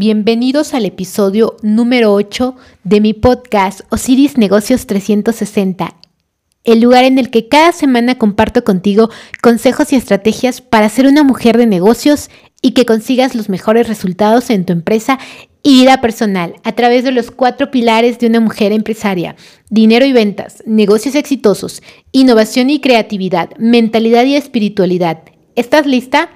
Bienvenidos al episodio número 8 de mi podcast Osiris Negocios 360, el lugar en el que cada semana comparto contigo consejos y estrategias para ser una mujer de negocios y que consigas los mejores resultados en tu empresa y vida personal a través de los cuatro pilares de una mujer empresaria, dinero y ventas, negocios exitosos, innovación y creatividad, mentalidad y espiritualidad. ¿Estás lista?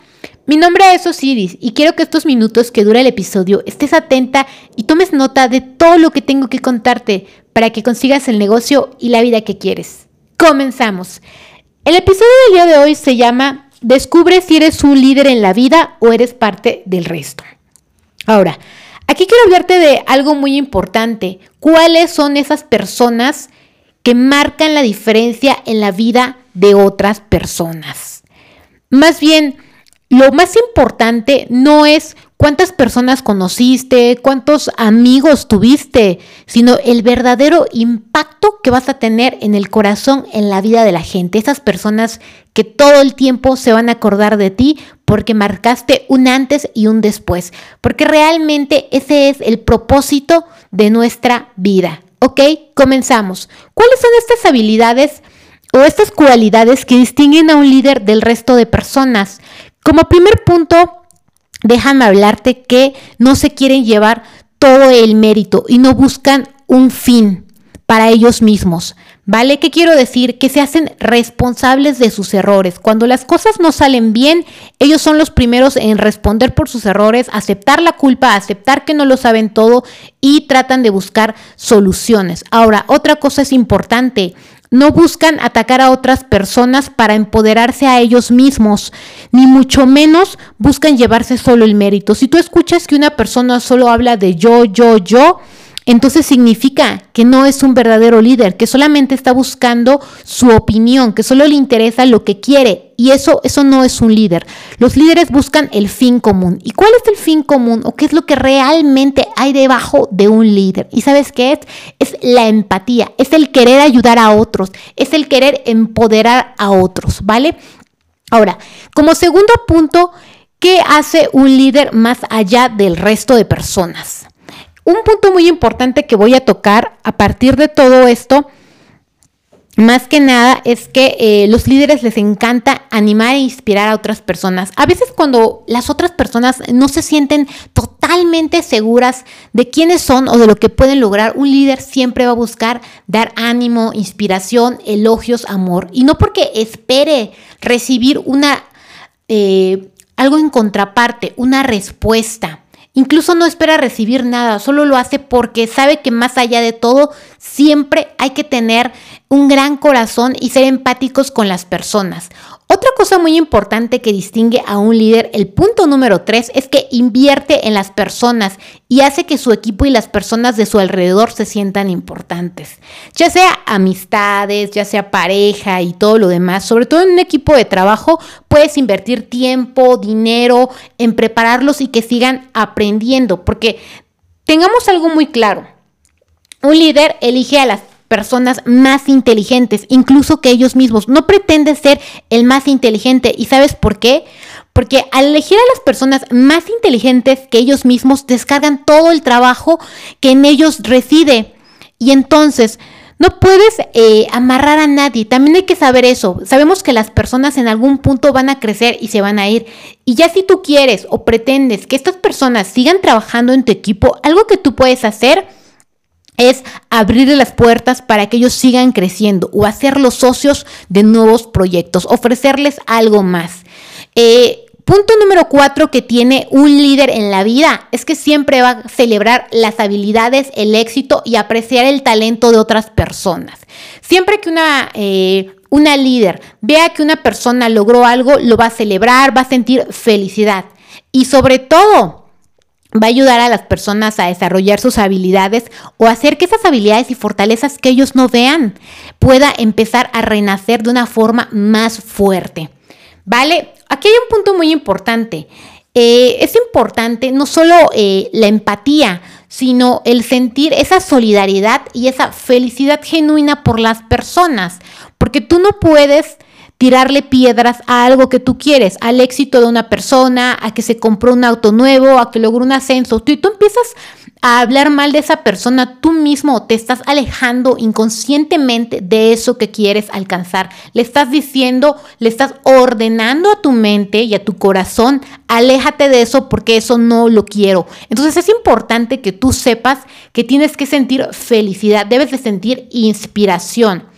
Mi nombre es Osiris y quiero que estos minutos que dura el episodio estés atenta y tomes nota de todo lo que tengo que contarte para que consigas el negocio y la vida que quieres. Comenzamos. El episodio del día de hoy se llama Descubre si eres un líder en la vida o eres parte del resto. Ahora, aquí quiero hablarte de algo muy importante. ¿Cuáles son esas personas que marcan la diferencia en la vida de otras personas? Más bien, lo más importante no es cuántas personas conociste, cuántos amigos tuviste, sino el verdadero impacto que vas a tener en el corazón, en la vida de la gente. Esas personas que todo el tiempo se van a acordar de ti porque marcaste un antes y un después. Porque realmente ese es el propósito de nuestra vida. ¿Ok? Comenzamos. ¿Cuáles son estas habilidades? o estas cualidades que distinguen a un líder del resto de personas. Como primer punto, déjame hablarte que no se quieren llevar todo el mérito y no buscan un fin para ellos mismos. ¿Vale? ¿Qué quiero decir? Que se hacen responsables de sus errores. Cuando las cosas no salen bien, ellos son los primeros en responder por sus errores, aceptar la culpa, aceptar que no lo saben todo y tratan de buscar soluciones. Ahora, otra cosa es importante. No buscan atacar a otras personas para empoderarse a ellos mismos, ni mucho menos buscan llevarse solo el mérito. Si tú escuchas que una persona solo habla de yo, yo, yo, entonces significa que no es un verdadero líder, que solamente está buscando su opinión, que solo le interesa lo que quiere. Y eso, eso no es un líder. Los líderes buscan el fin común. ¿Y cuál es el fin común o qué es lo que realmente hay debajo de un líder? ¿Y sabes qué es? Es la empatía, es el querer ayudar a otros, es el querer empoderar a otros, ¿vale? Ahora, como segundo punto, ¿qué hace un líder más allá del resto de personas? Un punto muy importante que voy a tocar a partir de todo esto, más que nada, es que eh, los líderes les encanta animar e inspirar a otras personas. A veces cuando las otras personas no se sienten totalmente seguras de quiénes son o de lo que pueden lograr, un líder siempre va a buscar dar ánimo, inspiración, elogios, amor. Y no porque espere recibir una... Eh, algo en contraparte, una respuesta. Incluso no espera recibir nada, solo lo hace porque sabe que más allá de todo, siempre hay que tener un gran corazón y ser empáticos con las personas. Otra cosa muy importante que distingue a un líder, el punto número tres, es que invierte en las personas y hace que su equipo y las personas de su alrededor se sientan importantes. Ya sea amistades, ya sea pareja y todo lo demás, sobre todo en un equipo de trabajo, puedes invertir tiempo, dinero en prepararlos y que sigan aprendiendo, porque tengamos algo muy claro. Un líder elige a las personas más inteligentes, incluso que ellos mismos. No pretende ser el más inteligente. ¿Y sabes por qué? Porque al elegir a las personas más inteligentes que ellos mismos, descargan todo el trabajo que en ellos reside. Y entonces, no puedes eh, amarrar a nadie, también hay que saber eso. Sabemos que las personas en algún punto van a crecer y se van a ir. Y ya si tú quieres o pretendes que estas personas sigan trabajando en tu equipo, algo que tú puedes hacer es abrirle las puertas para que ellos sigan creciendo o hacerlos socios de nuevos proyectos, ofrecerles algo más. Eh, punto número cuatro que tiene un líder en la vida es que siempre va a celebrar las habilidades, el éxito y apreciar el talento de otras personas. Siempre que una, eh, una líder vea que una persona logró algo, lo va a celebrar, va a sentir felicidad. Y sobre todo, va a ayudar a las personas a desarrollar sus habilidades o hacer que esas habilidades y fortalezas que ellos no vean pueda empezar a renacer de una forma más fuerte. ¿Vale? Aquí hay un punto muy importante. Eh, es importante no solo eh, la empatía, sino el sentir esa solidaridad y esa felicidad genuina por las personas, porque tú no puedes tirarle piedras a algo que tú quieres, al éxito de una persona, a que se compró un auto nuevo, a que logró un ascenso. Tú, y tú empiezas a hablar mal de esa persona, tú mismo te estás alejando inconscientemente de eso que quieres alcanzar. Le estás diciendo, le estás ordenando a tu mente y a tu corazón, aléjate de eso porque eso no lo quiero. Entonces es importante que tú sepas que tienes que sentir felicidad, debes de sentir inspiración.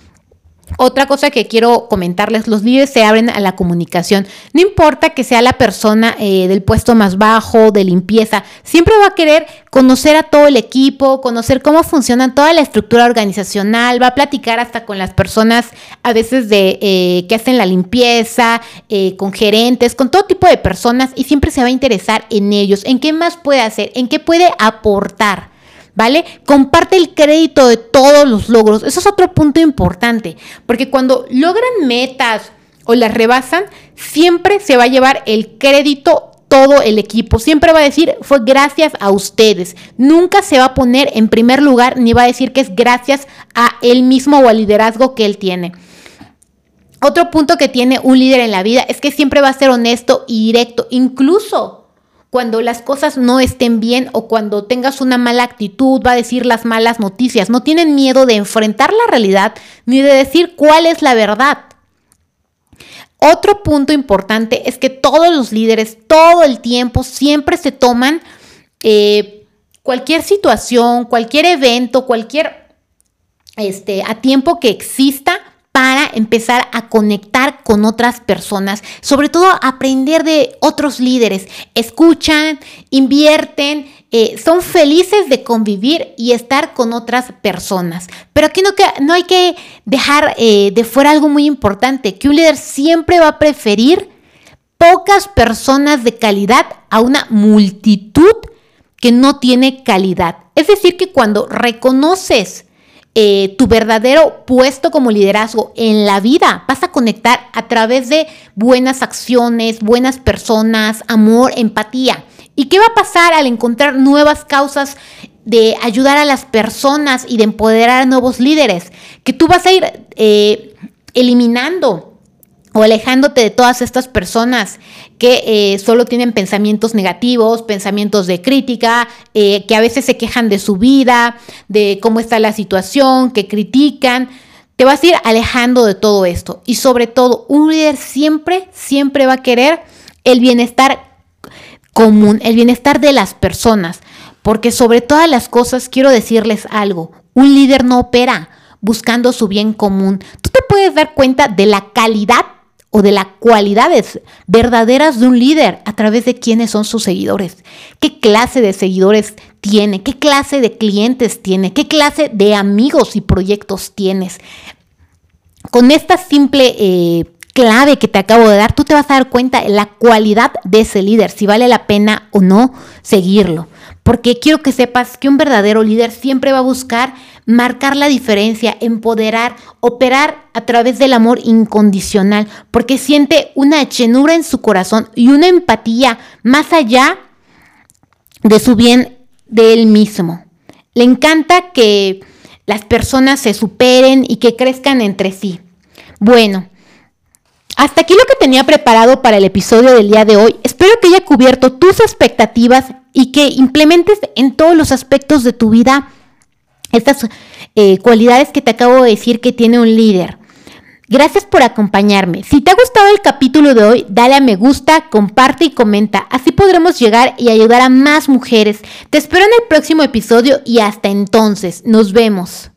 Otra cosa que quiero comentarles, los líderes se abren a la comunicación. No importa que sea la persona eh, del puesto más bajo, de limpieza, siempre va a querer conocer a todo el equipo, conocer cómo funciona toda la estructura organizacional, va a platicar hasta con las personas a veces de eh, que hacen la limpieza, eh, con gerentes, con todo tipo de personas y siempre se va a interesar en ellos, en qué más puede hacer, en qué puede aportar. ¿Vale? Comparte el crédito de todos los logros. Eso es otro punto importante, porque cuando logran metas o las rebasan, siempre se va a llevar el crédito todo el equipo. Siempre va a decir, fue gracias a ustedes. Nunca se va a poner en primer lugar ni va a decir que es gracias a él mismo o al liderazgo que él tiene. Otro punto que tiene un líder en la vida es que siempre va a ser honesto y directo, incluso cuando las cosas no estén bien o cuando tengas una mala actitud, va a decir las malas noticias. No tienen miedo de enfrentar la realidad ni de decir cuál es la verdad. Otro punto importante es que todos los líderes, todo el tiempo, siempre se toman eh, cualquier situación, cualquier evento, cualquier, este, a tiempo que exista, para empezar a conectar con otras personas, sobre todo aprender de otros líderes. Escuchan, invierten, eh, son felices de convivir y estar con otras personas. Pero aquí no, no hay que dejar eh, de fuera algo muy importante, que un líder siempre va a preferir pocas personas de calidad a una multitud que no tiene calidad. Es decir, que cuando reconoces eh, tu verdadero puesto como liderazgo en la vida. Vas a conectar a través de buenas acciones, buenas personas, amor, empatía. ¿Y qué va a pasar al encontrar nuevas causas de ayudar a las personas y de empoderar a nuevos líderes? Que tú vas a ir eh, eliminando o alejándote de todas estas personas que eh, solo tienen pensamientos negativos, pensamientos de crítica, eh, que a veces se quejan de su vida, de cómo está la situación, que critican. Te vas a ir alejando de todo esto. Y sobre todo, un líder siempre, siempre va a querer el bienestar común, el bienestar de las personas. Porque sobre todas las cosas quiero decirles algo, un líder no opera buscando su bien común. Tú te puedes dar cuenta de la calidad o de las cualidades verdaderas de un líder a través de quiénes son sus seguidores. ¿Qué clase de seguidores tiene? ¿Qué clase de clientes tiene? ¿Qué clase de amigos y proyectos tienes? Con esta simple eh, clave que te acabo de dar, tú te vas a dar cuenta de la cualidad de ese líder, si vale la pena o no seguirlo. Porque quiero que sepas que un verdadero líder siempre va a buscar marcar la diferencia, empoderar, operar a través del amor incondicional, porque siente una llenura en su corazón y una empatía más allá de su bien de él mismo. Le encanta que las personas se superen y que crezcan entre sí. Bueno, hasta aquí lo que tenía preparado para el episodio del día de hoy. Espero que haya cubierto tus expectativas y que implementes en todos los aspectos de tu vida estas eh, cualidades que te acabo de decir que tiene un líder. Gracias por acompañarme. Si te ha gustado el capítulo de hoy, dale a me gusta, comparte y comenta. Así podremos llegar y ayudar a más mujeres. Te espero en el próximo episodio y hasta entonces. Nos vemos.